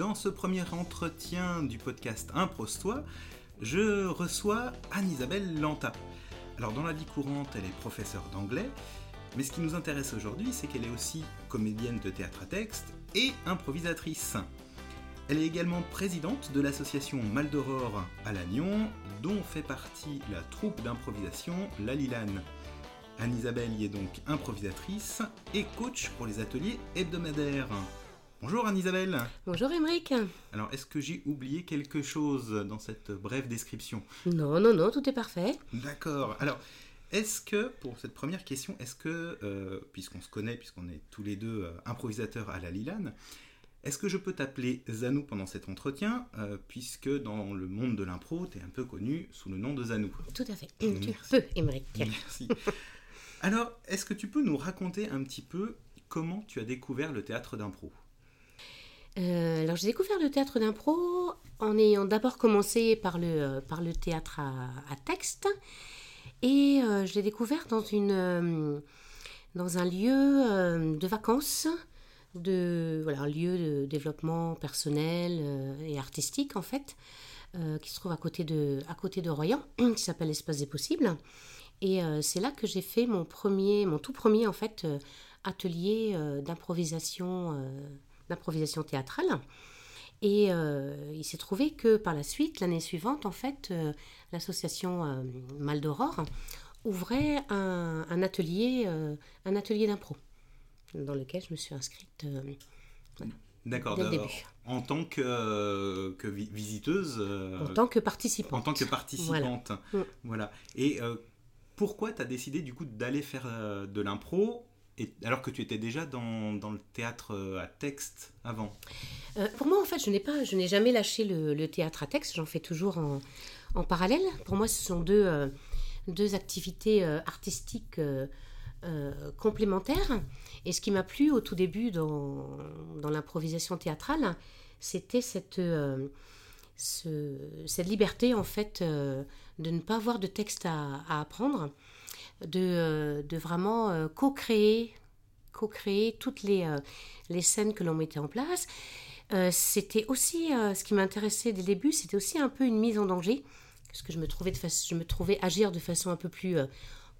Dans ce premier entretien du podcast Improstois, je reçois Anne-Isabelle Lanta. Alors dans la vie courante, elle est professeure d'anglais, mais ce qui nous intéresse aujourd'hui, c'est qu'elle est aussi comédienne de théâtre à texte et improvisatrice. Elle est également présidente de l'association Mal d'Aurore à Lannion, dont fait partie la troupe d'improvisation La Lilane. Anne-Isabelle y est donc improvisatrice et coach pour les ateliers hebdomadaires. Bonjour Anne-Isabelle. Bonjour Émeric. Alors, est-ce que j'ai oublié quelque chose dans cette brève description? Non, non, non, tout est parfait. D'accord. Alors, est-ce que, pour cette première question, est-ce que, euh, puisqu'on se connaît, puisqu'on est tous les deux euh, improvisateurs à la Lilane, est-ce que je peux t'appeler Zanou pendant cet entretien, euh, puisque dans le monde de l'impro, tu es un peu connu sous le nom de Zanou? Tout à fait. Tu peux, Émeric. Merci. Alors, est-ce que tu peux nous raconter un petit peu comment tu as découvert le théâtre d'impro? Euh, alors j'ai découvert le théâtre d'impro en ayant d'abord commencé par le, euh, théâtre à, texte et euh, je l'ai découvert dans, un lieu de vacances, de, un lieu de développement personnel et artistique en fait, qui se trouve à côté de, Royan, qui s'appelle Espace des possibles. Et c'est là que j'ai fait mon mon tout premier en fait atelier d'improvisation, d'improvisation théâtrale. Et euh, il s'est trouvé que par la suite, l'année suivante, en fait, euh, l'association euh, Mal d'Aurore ouvrait un, un atelier, euh, un atelier d'impro, dans lequel je me suis inscrite. D'accord. En tant que, que vi- visiteuse. en tant que participante. en tant que participante. Voilà. Voilà. Et pourquoi tu as décidé du coup d'aller faire de l'impro alors que tu étais déjà dans, dans le théâtre euh, à texte avant Euh, pour moi, en fait, je n'ai pas, je n'ai jamais lâché le, théâtre à texte. J'en fais toujours en, en parallèle. Pour moi, ce sont deux, euh, deux activités artistiques complémentaires. Et ce qui m'a plu au tout début dans, dans l'improvisation théâtrale, c'était cette, ce- cette liberté, en fait, de ne pas avoir de texte à apprendre, de, euh, de vraiment euh, co-créer co-créer toutes les, euh, les scènes que l'on mettait en place. C'était aussi, ce qui m'intéressait dès le début, c'était aussi un peu une mise en danger, parce que je me trouvais, de je me trouvais agir de façon un peu plus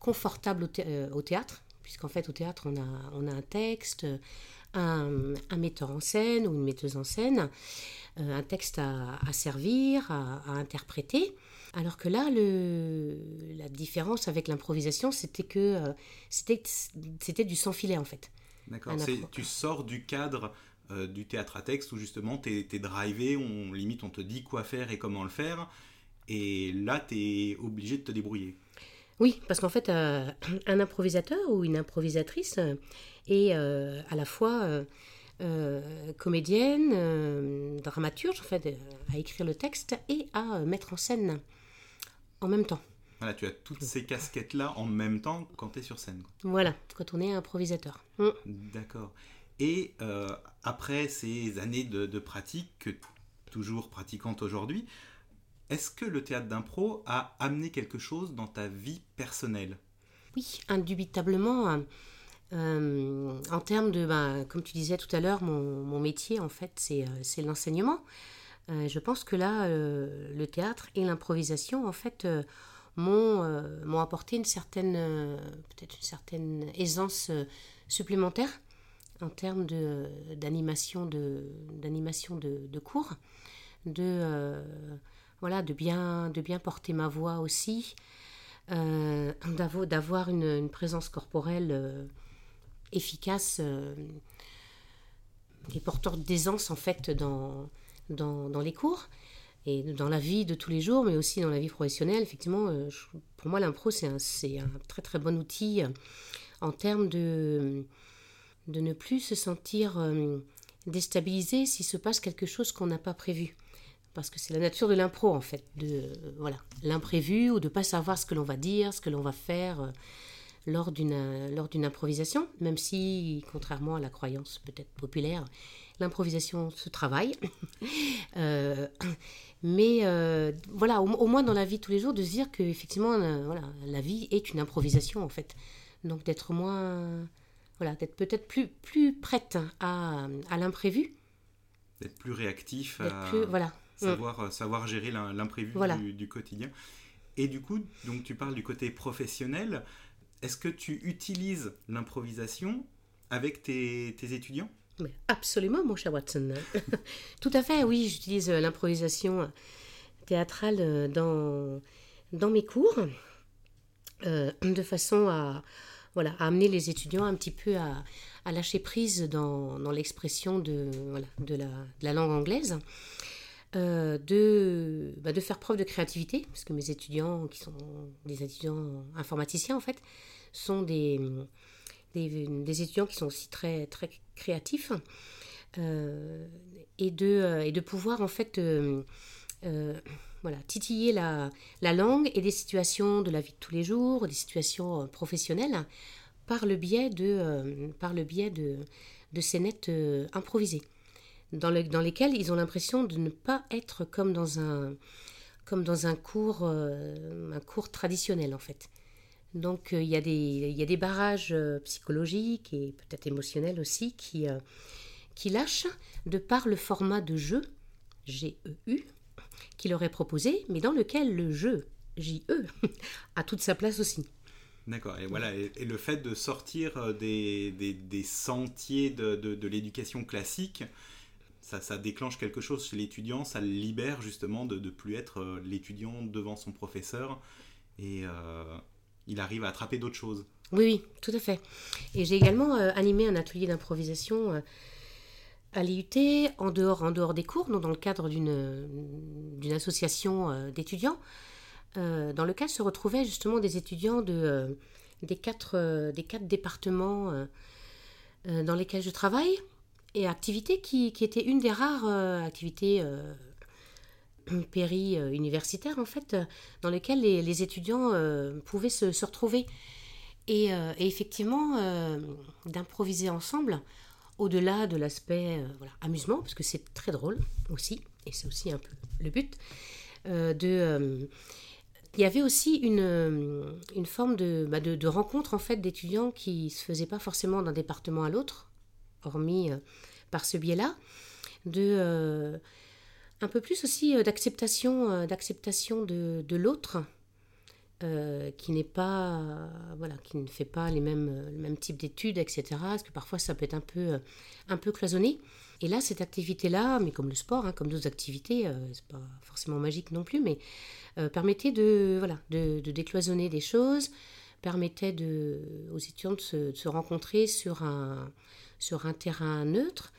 confortable au, thé- au théâtre, puisqu'en fait au théâtre on a, on a un texte, un, metteur en scène ou une metteuse en scène, un texte à, servir, à interpréter. Alors que là, le, la différence avec l'improvisation, c'était que euh, c'était c'était du sans filet en fait. D'accord. Tu sors du cadre euh, du théâtre à texte où justement tu es, drivé, on, limite on te dit quoi faire et comment le faire. Et là, tu es obligé de te débrouiller. Oui, parce qu'en fait, euh, un improvisateur ou une improvisatrice est à la fois euh, comédienne, euh, dramaturge, en fait, euh, à écrire le texte et à mettre en scène en même temps. Voilà, tu as toutes ces casquettes-là en même temps quand tu es sur scène. Voilà, quand on est improvisateur. Mm. D'accord. Et euh, après ces années de, de pratique, que toujours pratiquante aujourd'hui, est-ce que le théâtre d'impro a amené quelque chose dans ta vie personnelle? Oui, indubitablement. euh, euh, en termes de, ben, comme tu disais tout à l'heure, mon, mon métier, en fait, c'est euh, c'est l'enseignement. Euh, je pense que là, euh, le théâtre et l'improvisation, en fait, euh, m'ont apporté une certaine, peut-être une certaine aisance supplémentaire en termes de- d'animation de, d'animation de, de cours, de, voilà, de, bien, de bien porter ma voix aussi, d'avo- d'avoir une, présence corporelle efficace euh, et porteur d'aisance en fait dans, dans, les cours et dans la vie de tous les jours, mais aussi dans la vie professionnelle. Effectivement, euh, pour moi, l'impro, c'est un, un très très bon outil euh, en termes de, de ne plus se sentir euh, déstabilisé s'il se passe quelque chose qu'on n'a pas prévu. Parce que c'est la nature de l'impro, en fait, de voilà, l'imprévu ou de pas savoir ce que l'on va dire, ce que l'on va faire lors d'une euh, lors d'une improvisation, même si, contrairement à la croyance peut-être populaire, l'improvisation se travaille. Euh, mais euh, voilà, au, au moins dans la vie de tous les jours, de se dire que effectivement, euh, voilà, la vie est une improvisation en fait. Donc d'être moins, voilà, d'être peut-être plus plus prête à, à l'imprévu D'être plus réactif, D'être à plus- voilà. Savoir, savoir gérer l'im- l'imprévu Voilà. du, du quotidien. Et du coup, donc tu parles du côté professionnel. Est-ce que tu utilises l'improvisation avec tes, tes étudiants? Absolument, mon cher Watson. Tout à fait, oui, j'utilise euh, l'improvisation euh, théâtrale euh, dans, dans mes cours, de façon à, voilà, amener les étudiants un petit peu à, à lâcher prise dans, dans l'expression de, de, la, de la langue anglaise. Euh, de, bah, de faire preuve de créativité, parce que mes étudiants, qui sont des étudiants informaticiens en fait, sont des, des, étudiants qui sont aussi très, très créatifs, euh, et, de, euh, et de pouvoir en fait voilà, titiller la, la langue et des situations de la vie de tous les jours, des situations professionnelles, par le biais de, euh, par le biais de, de dans, le- dans lesquelles ils ont l'impression de ne pas être comme dans un, comme dans un cours, euh, un cours traditionnel en fait. Donc euh, il y, a des- il y a des barrages euh, psychologiques et peut-être émotionnels aussi qui, euh, qui lâchent de par le format de jeu, G-E-U, qui leur est proposé, mais dans lequel le jeu, J-E, a toute sa place aussi. D'accord, et voilà, et, le fait de sortir euh, des, des, des sentiers de, de l'éducation classique, ça, déclenche quelque chose chez l'étudiant, ça le libère justement de ne plus être euh, l'étudiant devant son professeur, et euh, il arrive à attraper d'autres choses. Oui, oui, tout à fait. Et j'ai également euh, animé un atelier d'improvisation à l'IUT, en dehors, en dehors des cours, donc dans le cadre d'une association d'étudiants, dans lequel se retrouvaient justement des étudiants de, des, quatre, des quatre départements dans lesquels je travaille, et activités qui, qui étaient une des rares euh, activités euh, péri-universitaires, en fait, dans lesquelles les, étudiants euh, pouvaient se, retrouver. Et, euh, effectivement, d'improviser ensemble, au-delà de l'aspect voilà, amusement, parce que c'est très drôle aussi, et c'est aussi un peu le but, de... il y avait aussi une, une forme de, bah, de, de rencontre en fait d'étudiants qui se faisaient pas forcément d'un département à l'autre, hormis euh, par ce biais-là, de euh, un peu plus aussi euh, d'acceptation, d'acceptation de, de l'autre, qui n'est pas, voilà, qui ne fait pas les mêmes, euh, le même type d'études, etc. Parce que parfois ça peut être un peu, un peu cloisonné. Et là, cette activité-là, mais comme le sport, hein, comme d'autres activités, c'est pas forcément magique non plus, mais permettait de, voilà, de, décloisonner des choses, permettait aux étudiants de se rencontrer sur un, sur un terrain neutre,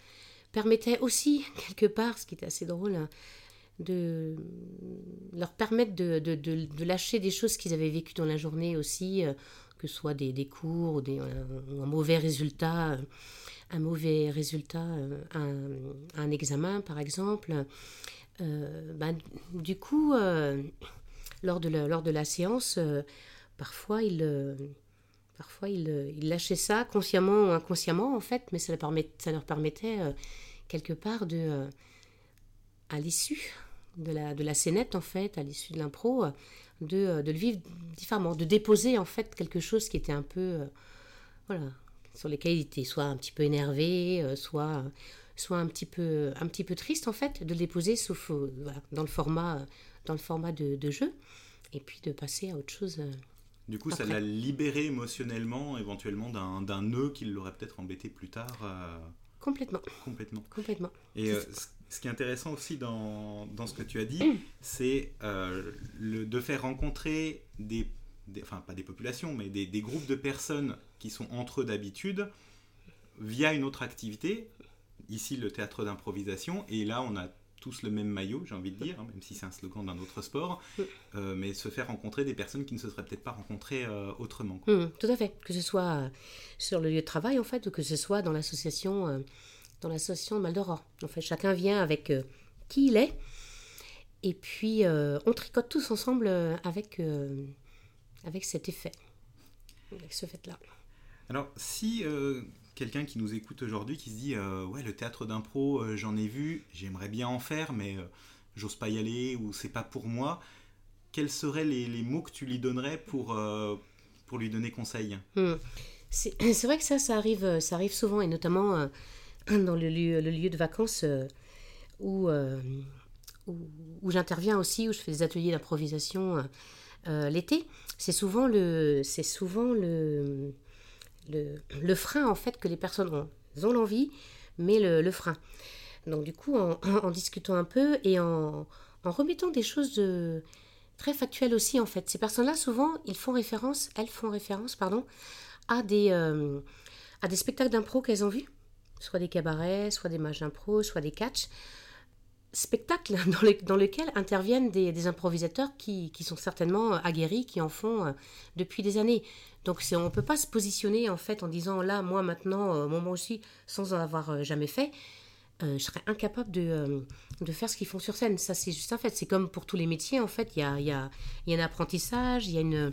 permettait aussi, quelque part, ce qui était assez drôle, hein, de leur permettre de, lâcher des choses qu'ils avaient vécues dans la journée aussi, euh, que ce soit des, cours ou, euh, un mauvais résultat, euh, un mauvais résultat, un, examen par exemple. Ben, du coup, lors, de la, lors de la séance, parfois ils, parfois ils, euh, ils lâchaient ça consciemment ou inconsciemment en fait, mais ça leur, permettait euh, quelque part euh, à l'issue de la, de scénette en fait, à l'issue de l'impro, de, le vivre différemment, de déposer en fait quelque chose qui était un peu, voilà, sur lesquels il était soit un petit peu énervé, euh, soit, soit un petit peu, un petit peu triste en fait, de le déposer sauf, dans le format, dans le format de jeu, et puis de passer à autre chose. Du coup, ça l'a libéré émotionnellement, éventuellement, d'un nœud qui l'aurait peut-être embêté plus tard, euh, Complètement, complètement. complètement. Et euh, ce- qui est intéressant aussi dans, dans ce que tu as dit, c'est euh, le- de faire rencontrer des, des- enfin pas des populations, mais des, des groupes de personnes qui sont entre eux d'habitude via une autre activité, ici le théâtre d'improvisation, et là on a tous le même maillot, j'ai envie de dire, hein, même si c'est un slogan d'un autre sport, euh, mais se faire rencontrer des personnes qui ne se seraient peut-être pas rencontrées euh, autrement. quoi. Hum, tout à fait. Que ce soit euh, sur le lieu de travail, en fait, ou que ce soit dans l'association euh, dans l'association Mal d'Aurore. En fait, chacun vient avec qui il est. Et puis, on tricote tous ensemble avec, avec cet effet. Avec ce fait-là. Alors, si quelqu'un qui nous écoute aujourd'hui, qui se dit euh, Ouais, le théâtre d'impro, euh, j'en ai vu, j'aimerais bien en faire, mais euh, j'ose pas y aller ou c'est pas pour moi, quels seraient les, mots que tu lui donnerais pour, pour lui donner conseil? Hum. C'est vrai que ça, ça arrive, ça arrive souvent, et notamment dans le lieu, le lieu de vacances euh, où, où, j'interviens aussi, où je fais des ateliers d'improvisation l'été, c'est souvent le, c'est souvent le, le, frein en fait que les personnes ont. Elles ont l'envie, mais le, frein. Donc du coup, en, discutant un peu et en, en remettant des choses de, très factuelles aussi en fait. Ces personnes-là, souvent, ils font référence, elles font référence, pardon, à des, euh, à des spectacles d'impro qu'elles ont vus, soit des cabarets, soit des matchs d'impro, soit des catchs. Spectacles dans, lesquels interviennent des, improvisateurs qui, sont certainement aguerris, qui en font euh, depuis des années. Donc on ne peut pas se positionner en fait en disant là, moi maintenant, euh, moi aussi, sans en avoir jamais fait. je serais incapable de, faire ce qu'ils font sur scène. Ça, c'est juste un fait. C'est comme pour tous les métiers, en fait. Il y a, y, a, y a, un apprentissage, il y a une,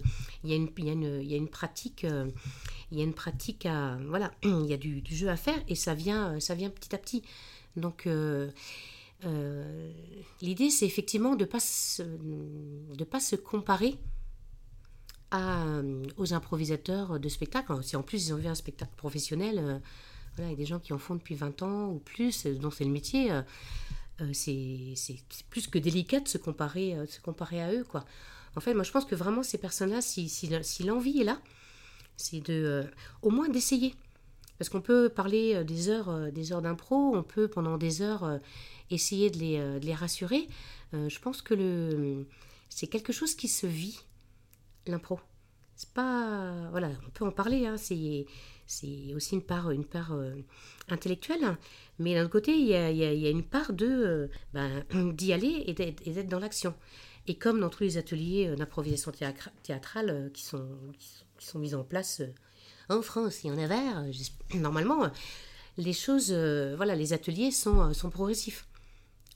pratique il y a une pratique à voilà il y a du, jeu à faire et ça vient ça vient petit à petit donc euh, euh, l'idée c'est effectivement de pas de pas se comparer à, aux improvisateurs de spectacle si en plus ils ont vu un spectacle professionnel euh, voilà, il y a des gens qui en font depuis 20 ans ou plus dont c'est le métier c'est plus que délicat de se comparer se comparer à eux quoi en fait moi je pense que vraiment ces personnes là si, si, si l'envie est là c'est de euh, au moins d'essayer. Parce qu'on peut parler euh, des heures, euh, des heures d'impro, on peut pendant des heures essayer de les, les rassurer. je pense que le, c'est quelque chose qui se vit, l'impro. C'est pas, voilà, on peut en parler. Hein, c'est, c'est aussi une part, une part intellectuelle, mais d'un autre côté, il y a, y a, une part de ben, d'y aller et d'être, dans l'action. Et comme dans tous les ateliers d'improvisation théâtrale qui sont, qui sont qui mises en place euh, en France et en Navarre. Normalement, euh, les choses, euh, voilà, les ateliers sont, sont progressifs.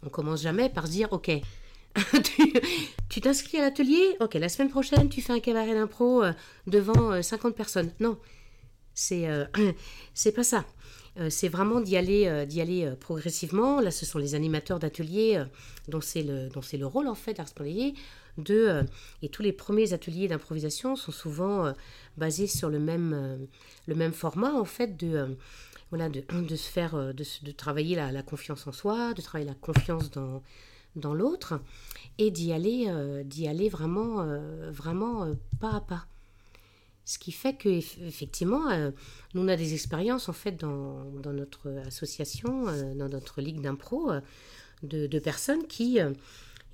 On commence jamais par se dire, ok, tu t'inscris à l'atelier, ok, la semaine prochaine, tu fais un cabaret d'impro devant 50 personnes. Non, c'est c'est pas ça. c'est vraiment d'y aller, aller progressivement. Là, ce sont les animateurs d'ateliers dont c'est le, le rôle en fait d'arspalier de, euh, et tous les premiers ateliers d'improvisation sont souvent euh, basés sur le même, euh, le même format, en fait, de, voilà, de, de, se faire, de, de travailler la, la, confiance en soi, de travailler la confiance dans, dans l'autre, et d'y aller, d'y aller vraiment, vraiment pas à pas. Ce qui fait que effectivement, nous on a des expériences en fait dans, dans notre association, dans notre ligue d'impro, de, de, personnes qui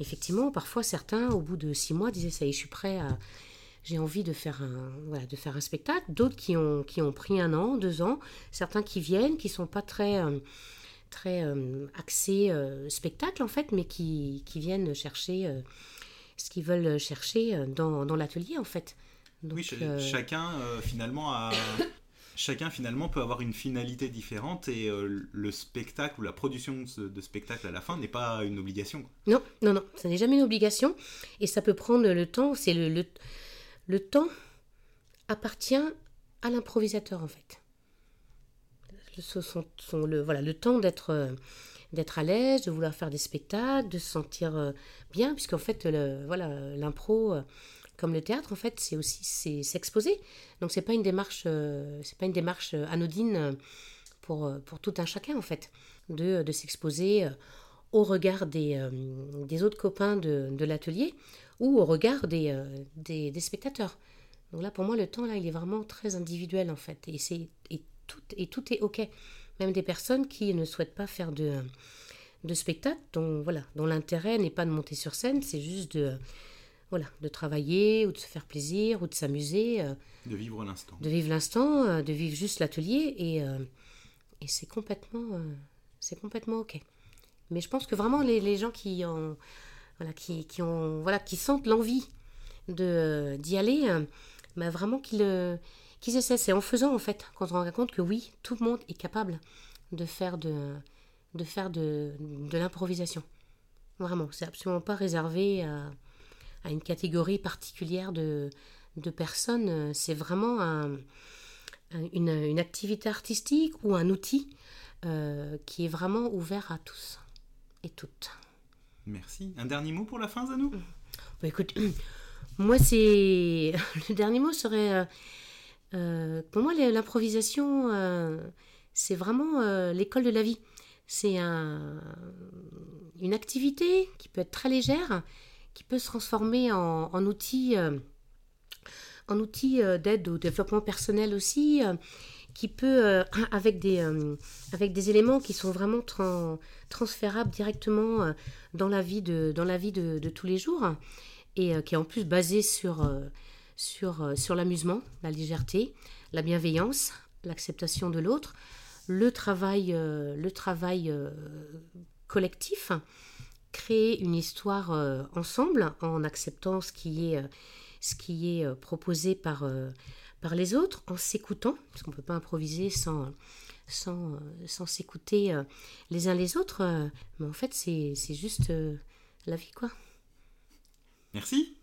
effectivement, parfois certains, au bout de six mois, disaient ça y est, je suis prêt à, j'ai envie de faire un, voilà, de faire un spectacle. D'autres qui ont, qui ont pris un an, deux ans. Certains qui viennent, qui sont pas très, euh, très euh, axés euh, spectacle en fait, mais qui, qui viennent chercher ce qu'ils veulent chercher dans, dans l'atelier en fait. oui, chacun finalement a chacun finalement peut avoir une finalité différente et euh, le spectacle ou la production de spectacle à la fin n'est pas une obligation. Non, non, non, ça n'est jamais une obligation et ça peut prendre le temps. C'est le, le, le temps appartient à l'improvisateur en fait. Le, voilà, le temps d'être euh, d'être à l'aise, de vouloir faire des spectacles, de se sentir euh, bien, puisqu'en fait, le, voilà, l'impro, comme le théâtre, en fait, c'est aussi c'est s'exposer. Donc c'est pas une démarche, euh, pas une démarche euh, anodine euh, pour, pour tout un chacun en fait, de, de s'exposer au regard des, des autres copains de l'atelier ou au regard des, des, des, spectateurs. Donc là, pour moi, le temps là, il est vraiment très individuel en fait, et c'est et tout et tout est ok. Même des personnes qui ne souhaitent pas faire de de spectacle, dont voilà, dont l'intérêt n'est pas de monter sur scène, c'est juste de voilà, de travailler ou de se faire plaisir ou de s'amuser. Euh, de vivre l'instant. De vivre l'instant, euh, de vivre juste l'atelier et, euh, et c'est complètement, c'est complètement ok. Mais je pense que vraiment les, les gens qui ont, voilà, qui, sentent l'envie de d'y aller, bah vraiment qu'ils qu'ils essaient. C'est en faisant en fait qu'on se rend compte que oui, tout le monde est capable de faire de, l'improvisation. Vraiment, c'est absolument pas réservé à une catégorie particulière de, personnes. C'est vraiment une, activité artistique ou un outil euh, qui est vraiment ouvert à tous et toutes. Merci. Un dernier mot pour la fin, Zanou? Bah, Écoute, moi, c'est. Le dernier mot serait. Euh, euh, pour moi, l'improvisation, c'est vraiment l'école de la vie. C'est un une activité qui peut être très légère, qui peut se transformer en, en outil, en outil d'aide au développement personnel aussi, qui peut, avec, des, avec des éléments qui sont vraiment transférables directement dans la vie de, dans la vie de, tous les jours, et qui est en plus basé sur, sur, sur l'amusement, la légèreté, la bienveillance, l'acceptation de l'autre, le travail, euh, le travail euh, collectif, créer une histoire euh, ensemble en acceptant ce qui est, ce qui est proposé par, par les autres, en s'écoutant, parce qu'on ne peut pas improviser sans, sans, sans s'écouter les uns les autres. mais en fait, c'est juste la vie, quoi. Merci.